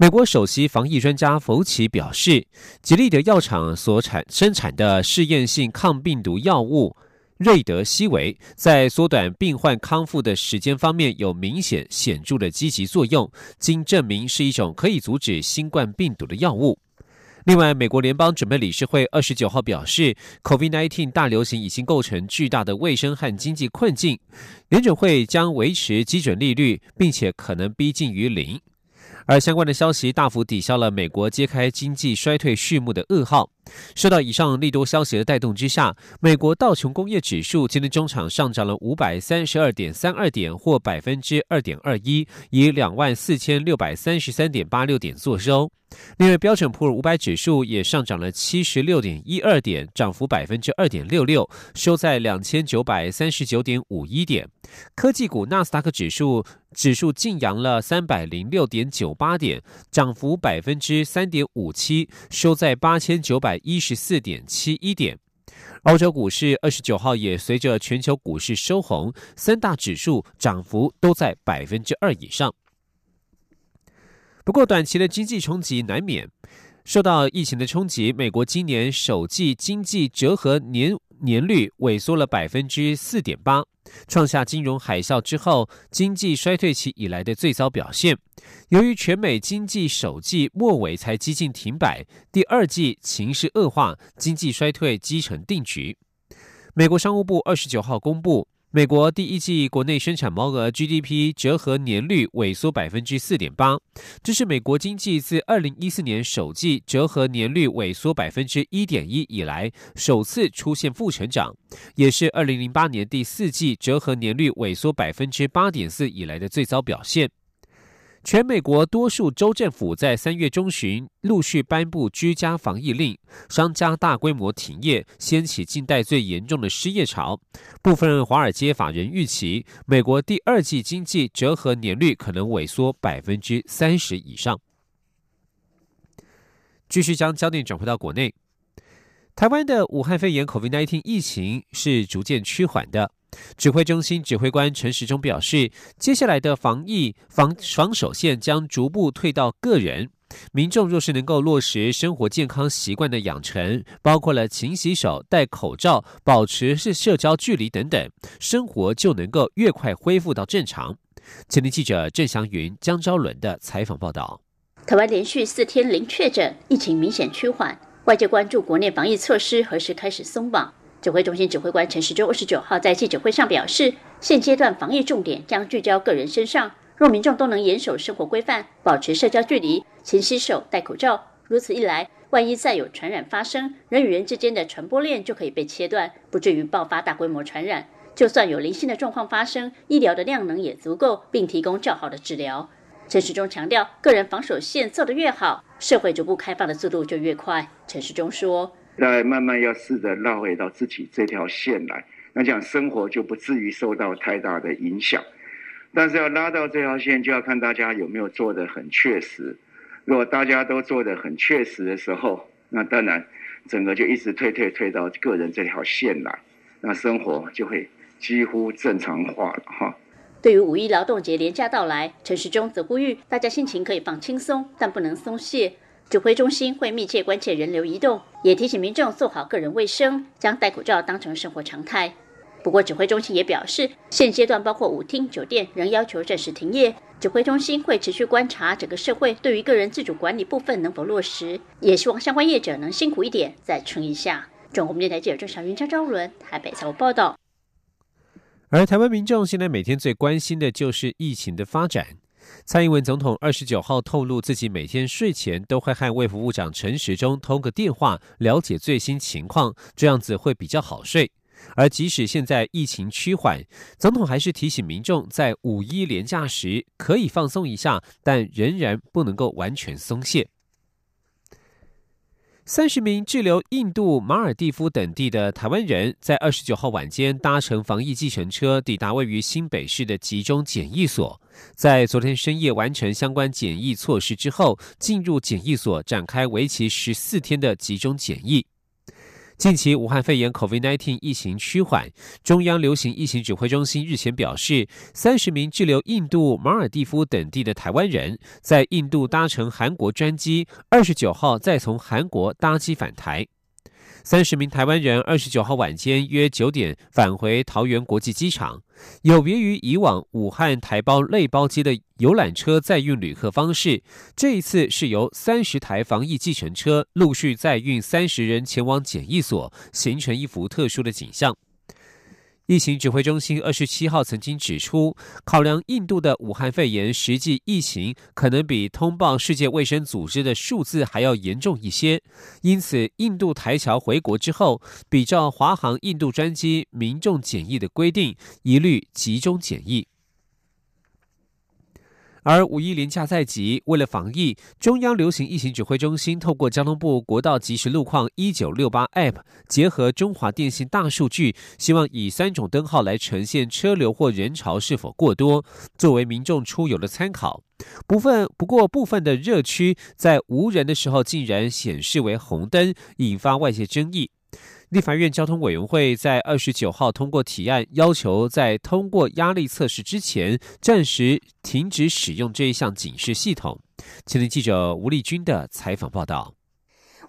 美国首席防疫专家福奇表示，吉利德药厂所产生产的试验性抗病毒药物瑞德西韦，在缩短病患康复的时间方面有明显显著的积极作用，经证明是一种可以阻止新冠病毒的药物。另外，美国联邦准备理事会二十九号表示，COVID-19 大流行已经构成巨大的卫生和经济困境，联准会将维持基准利率，并且可能逼近于零。而相关的消息大幅抵消了美国揭开经济衰退序幕的噩耗。受到以上利多消息的带动之下，美国道琼工业指数今天中场上涨了五百三十二点三二点，或百分之二点二一，以两万四千六百三十三点八六点作收。另外，标准普尔五百指数也上涨了七十六点一二点，涨幅百分之二点六六，收在两千九百三十九点五一点。科技股纳斯达克指数指数晋扬了三百零六点九八点，涨幅百分之三点五七，收在八千九百一十四点七一点。欧洲股市二十九号也随着全球股市收红，三大指数涨幅都在百分之二以上。不过，短期的经济冲击难免。受到疫情的冲击，美国今年首季经济折合年年率萎缩了百分之四点八，创下金融海啸之后经济衰退期以来的最糟表现。由于全美经济首季末尾才几近停摆，第二季情势恶化，经济衰退基成定局。美国商务部二十九号公布。美国第一季国内生产毛额 GDP 折合年率萎缩百分之四点八，这是美国经济自二零一四年首季折合年率萎缩百分之一点一以来首次出现负成长，也是二零零八年第四季折合年率萎缩百分之八点四以来的最早表现。全美国多数州政府在三月中旬陆续颁布居家防疫令，商家大规模停业，掀起近代最严重的失业潮。部分华尔街法人预期，美国第二季经济折合年率可能萎缩百分之三十以上。继续将焦点转回到国内，台湾的武汉肺炎 （COVID-19） 疫情是逐渐趋缓的。指挥中心指挥官陈时中表示，接下来的防疫防防守线将逐步退到个人。民众若是能够落实生活健康习惯的养成，包括了勤洗手、戴口罩、保持是社交距离等等，生活就能够越快恢复到正常。前天记者郑祥云、江昭伦的采访报道。台湾连续四天零确诊，疫情明显趋缓，外界关注国内防疫措施何时开始松绑。指挥中心指挥官陈时中二十九号在记者会上表示，现阶段防疫重点将聚焦个人身上，若民众都能严守生活规范，保持社交距离，勤洗手、戴口罩，如此一来，万一再有传染发生，人与人之间的传播链就可以被切断，不至于爆发大规模传染。就算有零星的状况发生，医疗的量能也足够，并提供较好的治疗。陈时中强调，个人防守线做得越好，社会逐步开放的速度就越快。陈时中说。再慢慢要试着拉回到自己这条线来，那这样生活就不至于受到太大的影响。但是要拉到这条线，就要看大家有没有做的很确实。如果大家都做的很确实的时候，那当然整个就一直退退退到个人这条线来，那生活就会几乎正常化了哈。对于五一劳动节连假到来，陈时中则呼吁大家心情可以放轻松，但不能松懈。指挥中心会密切关切人流移动，也提醒民众做好个人卫生，将戴口罩当成生活常态。不过，指挥中心也表示，现阶段包括舞厅、酒店仍要求暂时停业。指挥中心会持续观察整个社会对于个人自主管理部分能否落实，也希望相关业者能辛苦一点，再撑一下。中国电台记者郑小云、张昭伦台北采访报道。而台湾民众现在每天最关心的就是疫情的发展。蔡英文总统二十九号透露，自己每天睡前都会和卫福部长陈时中通个电话，了解最新情况，这样子会比较好睡。而即使现在疫情趋缓，总统还是提醒民众，在五一连假时可以放松一下，但仍然不能够完全松懈。三十名滞留印度、马尔蒂夫等地的台湾人，在二十九号晚间搭乘防疫计程车抵达位于新北市的集中检疫所，在昨天深夜完成相关检疫措施之后，进入检疫所展开为期十四天的集中检疫。近期武汉肺炎 （COVID-19） 疫情趋缓，中央流行疫情指挥中心日前表示，三十名滞留印度、马尔蒂夫等地的台湾人在印度搭乘韩国专机，二十九号再从韩国搭机返台。三十名台湾人二十九号晚间约九点返回桃园国际机场，有别于以往武汉台胞类包机的游览车载运旅客方式，这一次是由三十台防疫计程车陆续载运三十人前往检疫所，形成一幅特殊的景象。疫情指挥中心二十七号曾经指出，考量印度的武汉肺炎实际疫情可能比通报世界卫生组织的数字还要严重一些，因此印度台侨回国之后，比照华航印度专机民众检疫的规定，一律集中检疫。而五一连假在即，为了防疫，中央流行疫情指挥中心透过交通部国道即时路况一九六八 App，结合中华电信大数据，希望以三种灯号来呈现车流或人潮是否过多，作为民众出游的参考。部分不过部分的热区在无人的时候竟然显示为红灯，引发外界争议。立法院交通委员会在二十九号通过提案，要求在通过压力测试之前，暂时停止使用这一项警示系统。前天记者吴丽君的采访报道。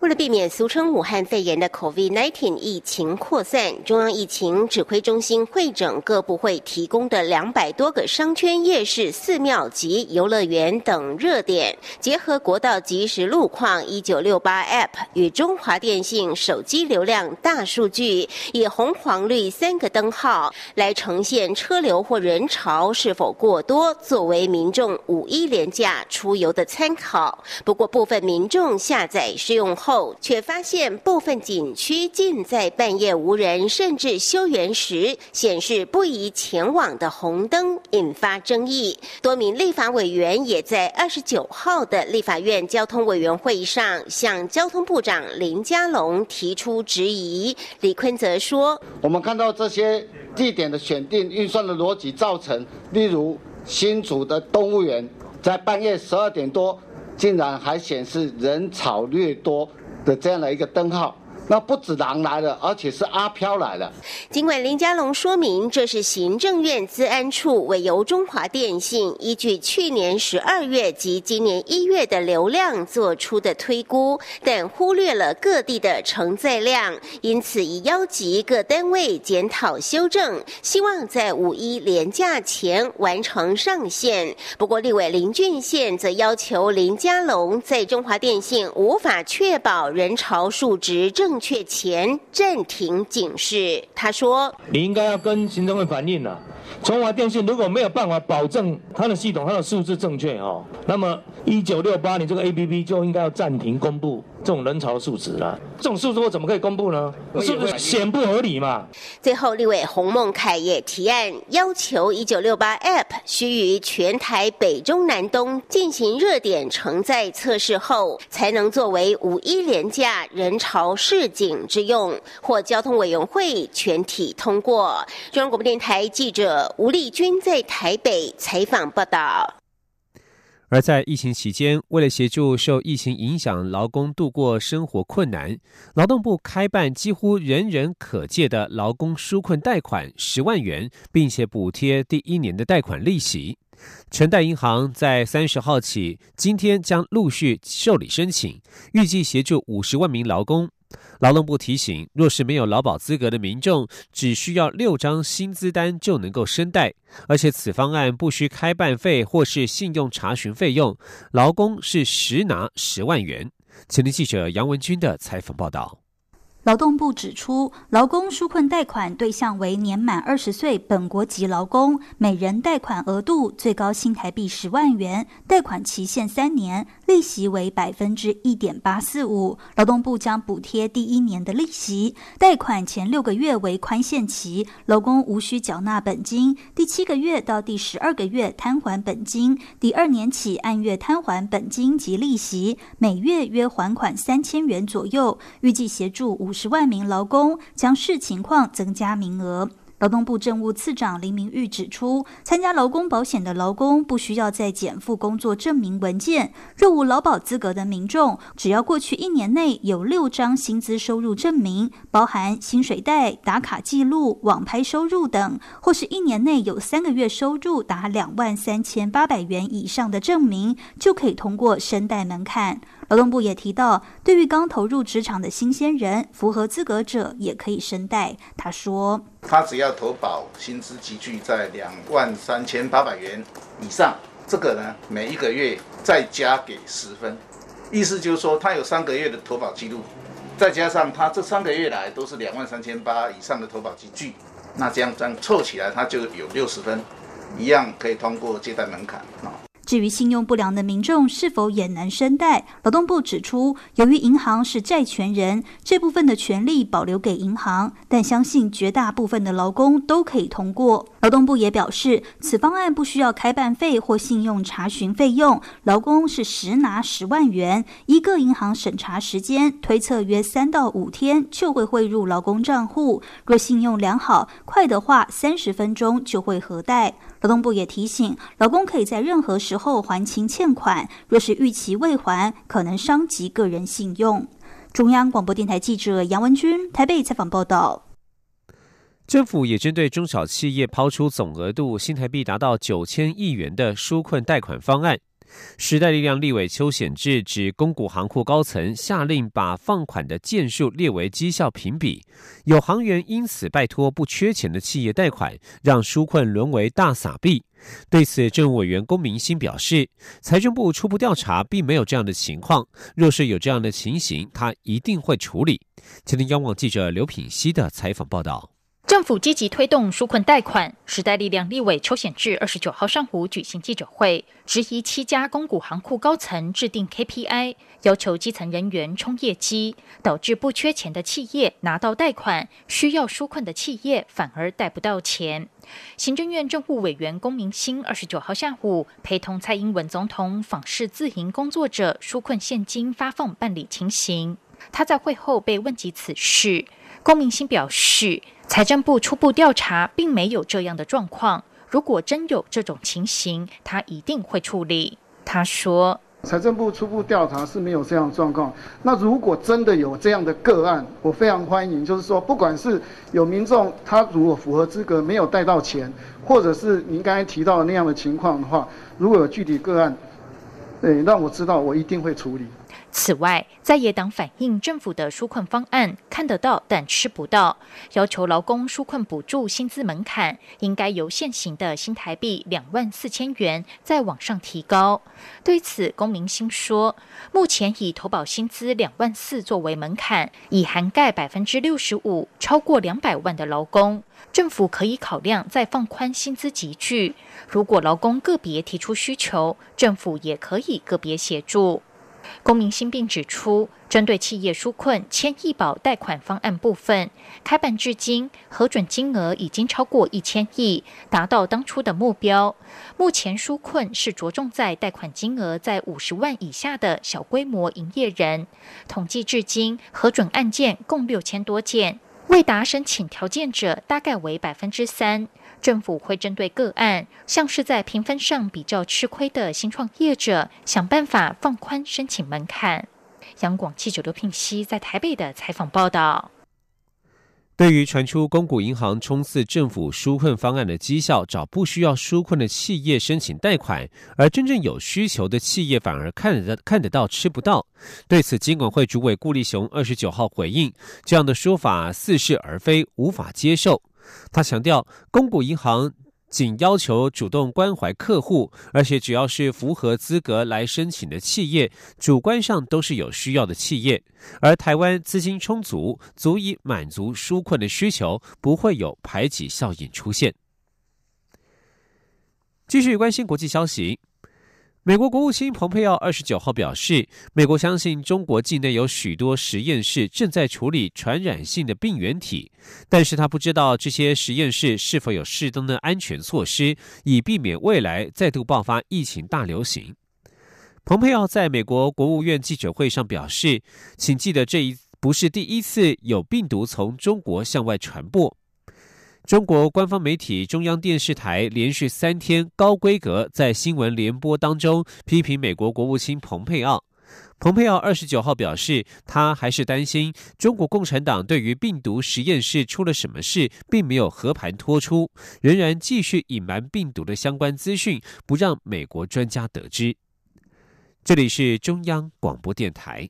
为了避免俗称武汉肺炎的 COVID-19 疫情扩散，中央疫情指挥中心会诊各部会提供的两百多个商圈、夜市、寺庙及游乐园等热点，结合国道即时路况一九六八 App 与中华电信手机流量大数据，以红、黄、绿三个灯号来呈现车流或人潮是否过多，作为民众五一连假出游的参考。不过，部分民众下载使用后，后却发现部分景区竟在半夜无人甚至休园时显示不宜前往的红灯，引发争议。多名立法委员也在二十九号的立法院交通委员会上向交通部长林佳龙提出质疑。李坤则说：“我们看到这些地点的选定预算的逻辑，造成例如新竹的动物园在半夜十二点多，竟然还显示人潮略多。”的这样的一个灯号。那不止狼来了，而且是阿飘来了。尽管林佳龙说明这是行政院资安处委由中华电信依据去年十二月及今年一月的流量做出的推估，但忽略了各地的承载量，因此已邀集各单位检讨修正，希望在五一连假前完成上线。不过立委林俊宪则要求林佳龙在中华电信无法确保人潮数值正。确前暂停警示，他说：“你应该要跟行政会反映了。中华电信如果没有办法保证它的系统、它的数字正确哦，那么一九六八你这个 A P P 就应该要暂停公布。”这种人潮数值了，这种数字我怎么可以公布呢？是不是显不合理嘛？最后，立委洪孟凯也提案要求一九六八 App 需于全台北中南东进行热点承载测试后，才能作为五一连假人潮市井之用，或交通委员会全体通过。中央广播电台记者吴丽君在台北采访报道。而在疫情期间，为了协助受疫情影响劳工度过生活困难，劳动部开办几乎人人可借的劳工纾困贷款十万元，并且补贴第一年的贷款利息。城贷银行在三十号起，今天将陆续受理申请，预计协助五十万名劳工。劳动部提醒，若是没有劳保资格的民众，只需要六张薪资单就能够申贷，而且此方案不需开办费或是信用查询费用，劳工是实拿十万元。前天记者杨文军的采访报道。劳动部指出，劳工纾困贷款对象为年满二十岁本国籍劳工，每人贷款额度最高新台币十万元，贷款期限三年。利息为百分之一点八四五。劳动部将补贴第一年的利息，贷款前六个月为宽限期，劳工无需缴纳本金；第七个月到第十二个月摊还本金，第二年起按月摊还本金及利息，每月约还款三千元左右。预计协助五十万名劳工，将视情况增加名额。劳动部政务次长林明玉指出，参加劳工保险的劳工不需要再减负工作证明文件。若无劳保资格的民众，只要过去一年内有六张薪资收入证明，包含薪水袋、打卡记录、网拍收入等，或是一年内有三个月收入达两万三千八百元以上的证明，就可以通过申贷门槛。劳动部也提到，对于刚投入职场的新鲜人，符合资格者也可以申贷。他说：“他只要投保薪资集聚在两万三千八百元以上，这个呢，每一个月再加给十分，意思就是说，他有三个月的投保记录，再加上他这三个月来都是两万三千八以上的投保集聚，那这样这样凑起来，他就有六十分，一样可以通过借贷门槛啊。”至于信用不良的民众是否也能申贷，劳动部指出，由于银行是债权人，这部分的权利保留给银行，但相信绝大部分的劳工都可以通过。劳动部也表示，此方案不需要开办费或信用查询费用，劳工是实拿十万元，一个银行审查时间推测约三到五天就会汇入劳工账户。若信用良好，快的话三十分钟就会核贷。劳动部也提醒，劳工可以在任何时候还清欠款，若是逾期未还，可能伤及个人信用。中央广播电台记者杨文军台北采访报道。政府也针对中小企业抛出总额度新台币达到九千亿元的纾困贷款方案。时代力量立委邱显志指，公股行库高层下令把放款的件数列为绩效评比，有行员因此拜托不缺钱的企业贷款，让纾困沦为大撒币。对此，政务委员龚明鑫表示，财政部初步调查并没有这样的情况，若是有这样的情形，他一定会处理。今天央网记者刘品熙的采访报道。政府积极推动纾困贷款，时代力量立委邱显志二十九号上午举行记者会，质疑七家公股行库高层制定 KPI，要求基层人员冲业绩，导致不缺钱的企业拿到贷款，需要纾困的企业反而贷不到钱。行政院政务委员龚明鑫二十九号下午陪同蔡英文总统访视自营工作者纾困现金发放办理情形，他在会后被问及此事，龚明鑫表示。财政部初步调查，并没有这样的状况。如果真有这种情形，他一定会处理。他说：“财政部初步调查是没有这样的状况。那如果真的有这样的个案，我非常欢迎。就是说，不管是有民众他如果符合资格没有贷到钱，或者是您刚才提到的那样的情况的话，如果有具体个案，对，让我知道，我一定会处理。”此外，在野党反映政府的纾困方案看得到但吃不到，要求劳工纾困补助薪资门槛应该由现行的新台币两万四千元再往上提高。对此，龚明星说，目前以投保薪资两万四作为门槛，已涵盖百分之六十五超过两百万的劳工，政府可以考量再放宽薪资集聚。如果劳工个别提出需求，政府也可以个别协助。公民新并指出，针对企业纾困千亿保贷款方案部分，开办至今核准金额已经超过一千亿，达到当初的目标。目前纾困是着重在贷款金额在五十万以下的小规模营业人，统计至今核准案件共六千多件，未达申请条件者大概为百分之三。政府会针对个案，像是在评分上比较吃亏的新创业者，想办法放宽申请门槛。央广记者刘聘熙在台北的采访报道。对于传出公股银行冲刺政府纾困方案的绩效，找不需要纾困的企业申请贷款，而真正有需求的企业反而看得看得到吃不到。对此，金管会主委顾立雄二十九号回应，这样的说法似是而非，无法接受。他强调，公股银行仅要求主动关怀客户，而且只要是符合资格来申请的企业，主观上都是有需要的企业。而台湾资金充足，足以满足纾困的需求，不会有排挤效应出现。继续关心国际消息。美国国务卿蓬佩奥二十九号表示，美国相信中国境内有许多实验室正在处理传染性的病原体，但是他不知道这些实验室是否有适当的安全措施，以避免未来再度爆发疫情大流行。蓬佩奥在美国国务院记者会上表示，请记得这一不是第一次有病毒从中国向外传播。中国官方媒体中央电视台连续三天高规格在新闻联播当中批评美国国务卿蓬佩奥。蓬佩奥二十九号表示，他还是担心中国共产党对于病毒实验室出了什么事，并没有和盘托出，仍然继续隐瞒病毒的相关资讯，不让美国专家得知。这里是中央广播电台。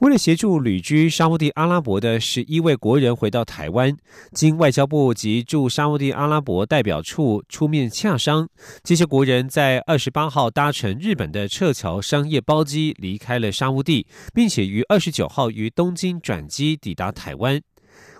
为了协助旅居沙地阿拉伯的十一位国人回到台湾，经外交部及驻沙地阿拉伯代表处出面洽商，这些国人在二十八号搭乘日本的撤侨商业包机离开了沙地，并且于二十九号于东京转机抵达台湾。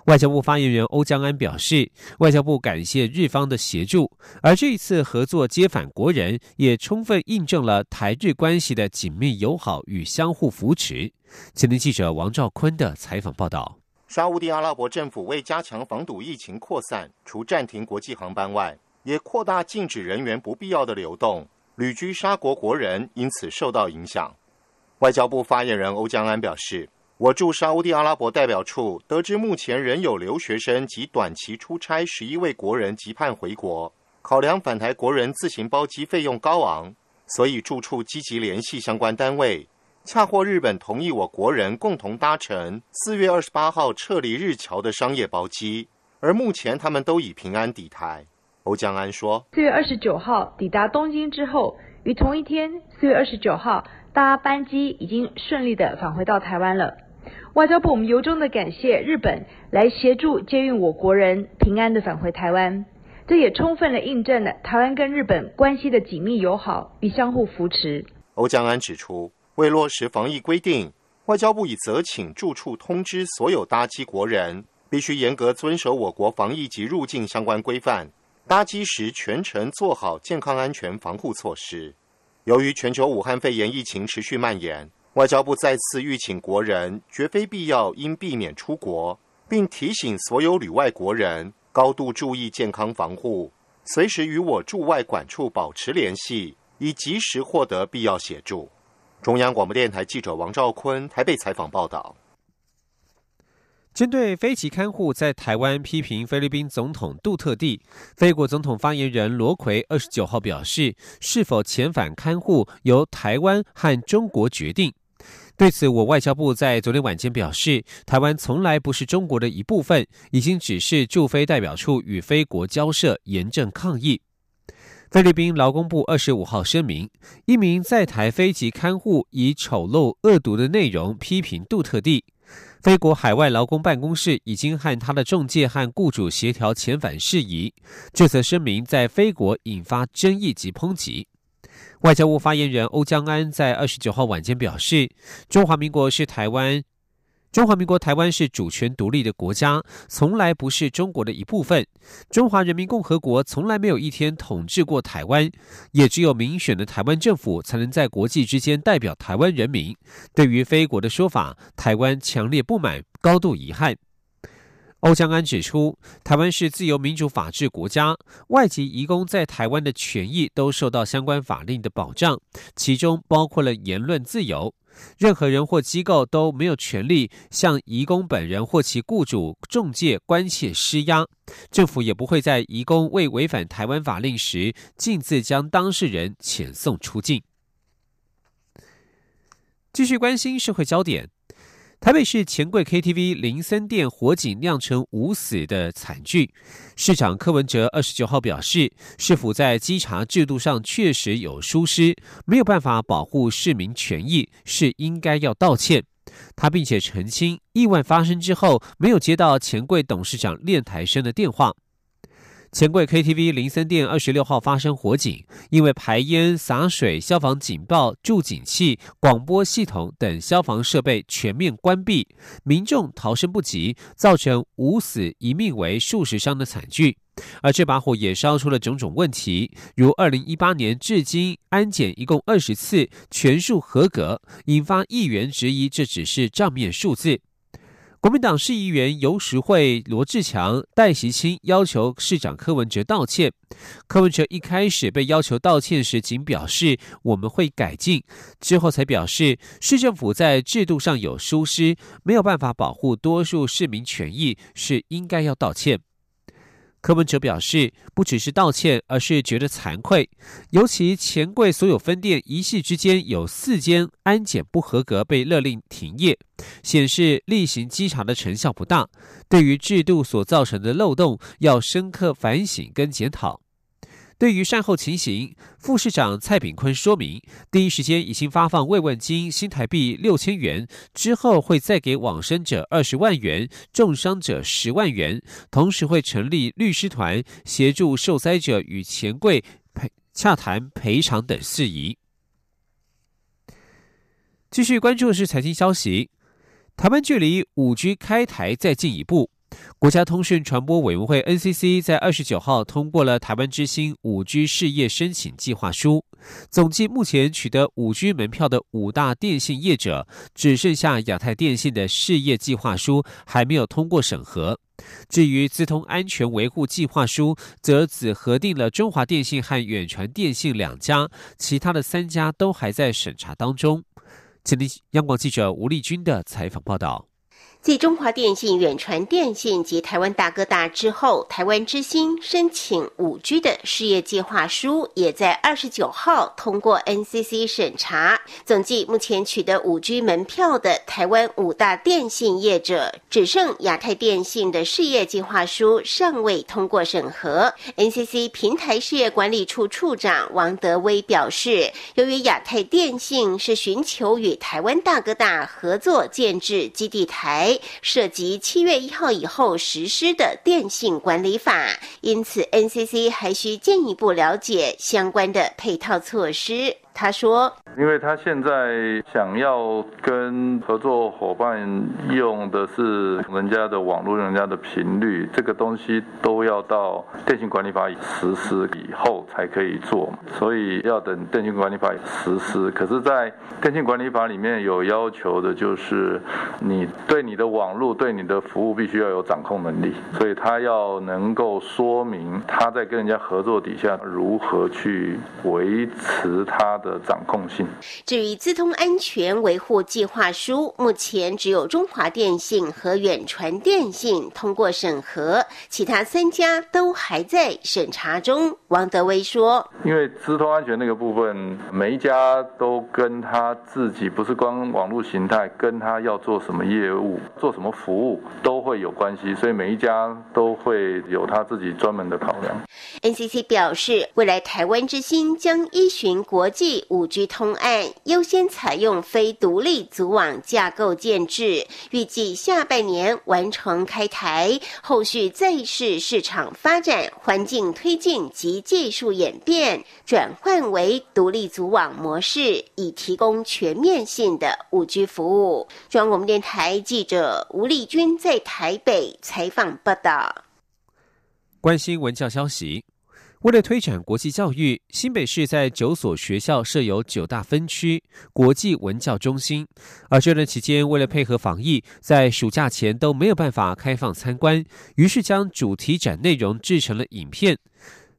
外交部发言人欧江安表示，外交部感谢日方的协助，而这一次合作接返国人，也充分印证了台日关系的紧密友好与相互扶持。前听记者王兆坤的采访报道：沙地阿拉伯政府为加强防堵疫情扩散，除暂停国际航班外，也扩大禁止人员不必要的流动，旅居沙国国人因此受到影响。外交部发言人欧江安表示。我驻沙地阿拉伯代表处得知，目前仍有留学生及短期出差十一位国人急盼回国。考量返台国人自行包机费用高昂，所以驻处积极联系相关单位，恰获日本同意我国人共同搭乘四月二十八号撤离日侨的商业包机。而目前他们都已平安抵台。欧江安说：“四月二十九号抵达东京之后，于同一天四月二十九号搭班机已经顺利的返回到台湾了。”外交部，我们由衷的感谢日本来协助接运我国人平安的返回台湾，这也充分的印证了台湾跟日本关系的紧密友好与相互扶持。欧江安指出，为落实防疫规定，外交部已责请驻处通知所有搭机国人，必须严格遵守我国防疫及入境相关规范，搭机时全程做好健康安全防护措施。由于全球武汉肺炎疫情持续蔓延。外交部再次吁请国人，绝非必要应避免出国，并提醒所有旅外国人高度注意健康防护，随时与我驻外管处保持联系，以及时获得必要协助。中央广播电台记者王兆坤台北采访报道。针对飞机看护在台湾批评菲律宾总统杜特地，菲国总统发言人罗奎二十九号表示，是否遣返看护由台湾和中国决定。对此，我外交部在昨天晚间表示，台湾从来不是中国的一部分，已经指示驻菲代表处与菲国交涉，严正抗议。菲律宾劳工部二十五号声明，一名在台飞机看护以丑陋恶毒的内容批评杜特地，菲国海外劳工办公室已经和他的中介和雇主协调遣返事宜。这则声明在菲国引发争议及抨击。外交部发言人欧江安在二十九号晚间表示：“中华民国是台湾，中华民国台湾是主权独立的国家，从来不是中国的一部分。中华人民共和国从来没有一天统治过台湾，也只有民选的台湾政府才能在国际之间代表台湾人民。对于非国的说法，台湾强烈不满，高度遗憾。”欧江安指出，台湾是自由民主法治国家，外籍移工在台湾的权益都受到相关法令的保障，其中包括了言论自由。任何人或机构都没有权利向移工本人或其雇主、中介、关切施压。政府也不会在移工未违反台湾法令时，径自将当事人遣送出境。继续关心社会焦点。台北市钱柜 KTV 零森店火警酿成五死的惨剧，市长柯文哲二十九号表示，市府在稽查制度上确实有疏失，没有办法保护市民权益，是应该要道歉。他并且澄清，意外发生之后没有接到钱柜董事长练台生的电话。钱柜 KTV 林森店二十六号发生火警，因为排烟、洒水、消防警报、助警器、广播系统等消防设备全面关闭，民众逃生不及，造成五死一命为数十伤的惨剧。而这把火也烧出了种种问题，如二零一八年至今安检一共二十次，全数合格，引发议员质疑这只是账面数字。国民党市议员游时会罗志强、戴习清要求市长柯文哲道歉。柯文哲一开始被要求道歉时，仅表示我们会改进，之后才表示市政府在制度上有疏失，没有办法保护多数市民权益，是应该要道歉。柯文哲表示，不只是道歉，而是觉得惭愧。尤其钱柜所有分店一系之间有四间安检不合格，被勒令停业，显示例行稽查的成效不大。对于制度所造成的漏洞，要深刻反省跟检讨。对于善后情形，副市长蔡炳坤说明，第一时间已经发放慰问金新台币六千元，之后会再给往生者二十万元，重伤者十万元，同时会成立律师团协助受灾者与钱柜赔洽谈赔偿等事宜。继续关注的是财经消息，台湾距离五 G 开台再进一步。国家通讯传播委员会 NCC 在二十九号通过了台湾之星五 G 事业申请计划书，总计目前取得五 G 门票的五大电信业者，只剩下亚太电信的事业计划书还没有通过审核。至于资通安全维护计划书，则只核定了中华电信和远传电信两家，其他的三家都还在审查当中。请听央广记者吴丽君的采访报道。继中华电信、远传电信及台湾大哥大之后，台湾之星申请五 G 的事业计划书也在二十九号通过 NCC 审查。总计目前取得五 G 门票的台湾五大电信业者，只剩亚太电信的事业计划书尚未通过审核。NCC 平台事业管理处处长王德威表示，由于亚太电信是寻求与台湾大哥大合作建制基地台。涉及七月一号以后实施的电信管理法，因此 NCC 还需进一步了解相关的配套措施。他说：“因为他现在想要跟合作伙伴用的是人家的网络、人家的频率，这个东西都要到电信管理法实施以后才可以做，所以要等电信管理法实施。可是，在电信管理法里面有要求的，就是你对你的网络、对你的服务必须要有掌控能力，所以他要能够说明他在跟人家合作底下如何去维持他的。”的掌控性。至于资通安全维护计划书，目前只有中华电信和远传电信通过审核，其他三家都还在审查中。王德威说：“因为资通安全那个部分，每一家都跟他自己不是光网络形态，跟他要做什么业务、做什么服务都会有关系，所以每一家都会有他自己专门的考量。” NCC 表示，未来台湾之星将依循国际。五 G 通案优先采用非独立组网架构建制，预计下半年完成开台，后续再视市场发展环境推进及技术演变，转换为独立组网模式，以提供全面性的五 G 服务。中央广播电台记者吴丽君在台北采访报道。关心文教消息。为了推展国际教育，新北市在九所学校设有九大分区国际文教中心。而这段期间，为了配合防疫，在暑假前都没有办法开放参观，于是将主题展内容制成了影片。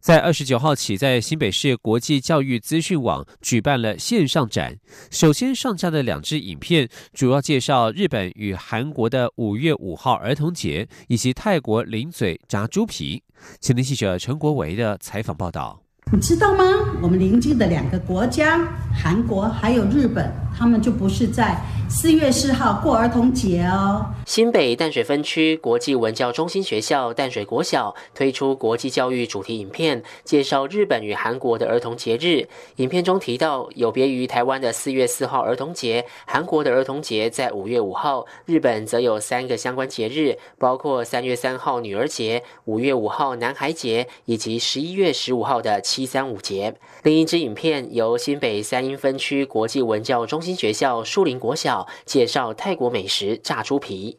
在二十九号起，在新北市国际教育资讯网举办了线上展。首先上架的两支影片，主要介绍日本与韩国的五月五号儿童节，以及泰国零嘴炸猪皮。前天记者陈国维的采访报道。你知道吗？我们邻近的两个国家，韩国还有日本，他们就不是在四月四号过儿童节哦。新北淡水分区国际文教中心学校淡水国小推出国际教育主题影片，介绍日本与韩国的儿童节日。影片中提到，有别于台湾的四月四号儿童节，韩国的儿童节在五月五号，日本则有三个相关节日，包括三月三号女儿节、五月五号男孩节，以及十一月十五号的。一三五节，另一支影片由新北三英分区国际文教中心学校树林国小介绍泰国美食炸猪皮。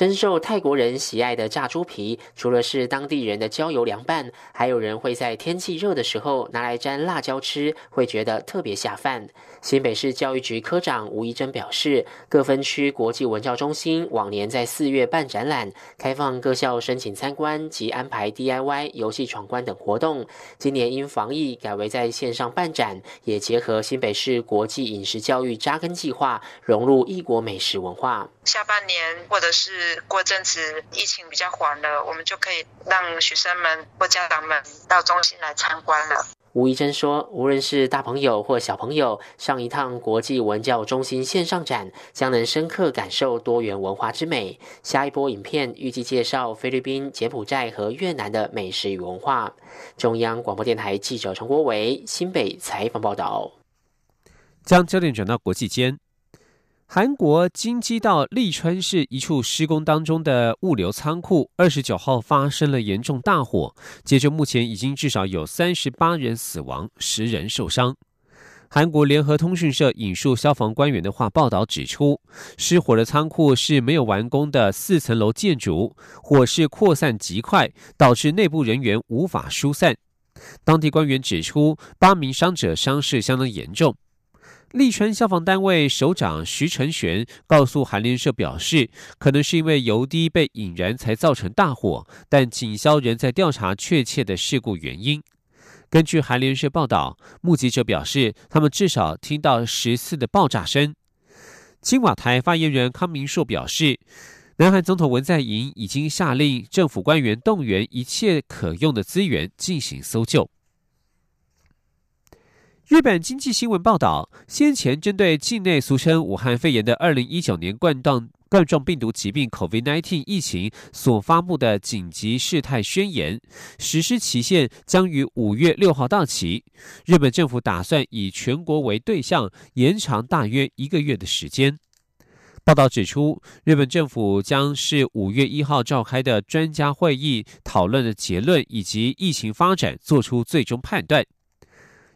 深受泰国人喜爱的炸猪皮，除了是当地人的郊游凉拌，还有人会在天气热的时候拿来沾辣椒吃，会觉得特别下饭。新北市教育局科长吴怡珍表示，各分区国际文教中心往年在四月办展览，开放各校申请参观及安排 DIY 游戏闯关等活动。今年因防疫改为在线上办展，也结合新北市国际饮食教育扎根计划，融入异国美食文化。下半年或者是过阵子疫情比较缓了，我们就可以让学生们或家长们到中心来参观了。吴怡珍说：“无论是大朋友或小朋友，上一趟国际文教中心线上展，将能深刻感受多元文化之美。下一波影片预计介绍菲律宾、柬埔寨和越南的美食与文化。”中央广播电台记者陈国维新北采访报道。将焦点转到国际间。韩国京畿道利川市一处施工当中的物流仓库，二十九号发生了严重大火，截至目前已经至少有三十八人死亡，十人受伤。韩国联合通讯社引述消防官员的话报道指出，失火的仓库是没有完工的四层楼建筑，火势扩散极快，导致内部人员无法疏散。当地官员指出，八名伤者伤势相当严重。利川消防单位首长徐成玄告诉韩联社表示，可能是因为油滴被引燃才造成大火，但警消仍在调查确切的事故原因。根据韩联社报道，目击者表示，他们至少听到十次的爆炸声。青瓦台发言人康明硕表示，南韩总统文在寅已经下令政府官员动员一切可用的资源进行搜救。日本经济新闻报道，先前针对境内俗称武汉肺炎的二零一九年冠状冠状病毒疾病 （COVID-19） 疫情所发布的紧急事态宣言，实施期限将于五月六号到期。日本政府打算以全国为对象，延长大约一个月的时间。报道指出，日本政府将是五月一号召开的专家会议讨论的结论，以及疫情发展做出最终判断。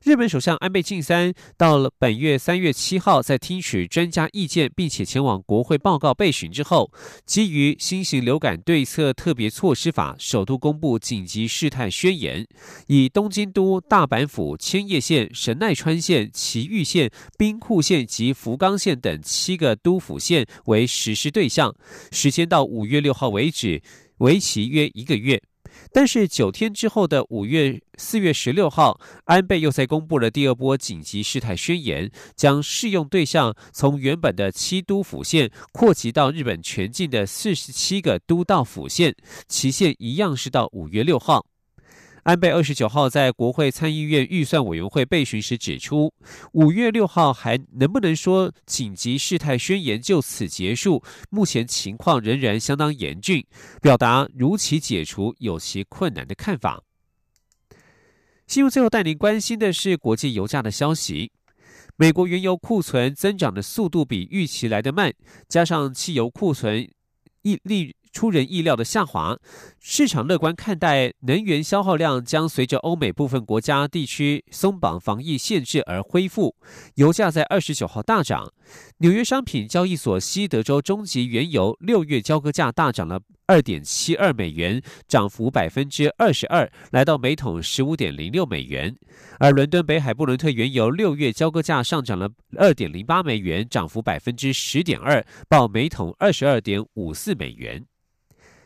日本首相安倍晋三到了本月三月七号，在听取专家意见，并且前往国会报告备询之后，基于新型流感对策特别措施法，首都公布紧急事态宣言，以东京都、大阪府、千叶县、神奈川县、埼玉县、兵库县及福冈县等七个都府县为实施对象，时间到五月六号为止，为期约一个月。但是九天之后的五月四月十六号，安倍又在公布了第二波紧急事态宣言，将适用对象从原本的七都府县扩及到日本全境的四十七个都道府县，期限一样是到五月六号。安倍二十九号在国会参议院预算委员会备询时指出，五月六号还能不能说紧急事态宣言就此结束？目前情况仍然相当严峻，表达如期解除有其困难的看法。新闻最后带您关心的是国际油价的消息。美国原油库存增长的速度比预期来得慢，加上汽油库存一利。出人意料的下滑。市场乐观看待能源消耗量将随着欧美部分国家地区松绑防疫限制而恢复。油价在二十九号大涨。纽约商品交易所西德州中级原油六月交割价大涨了二点七二美元，涨幅百分之二十二，来到每桶十五点零六美元。而伦敦北海布伦特原油六月交割价上涨了二点零八美元，涨幅百分之十点二，报每桶二十二点五四美元。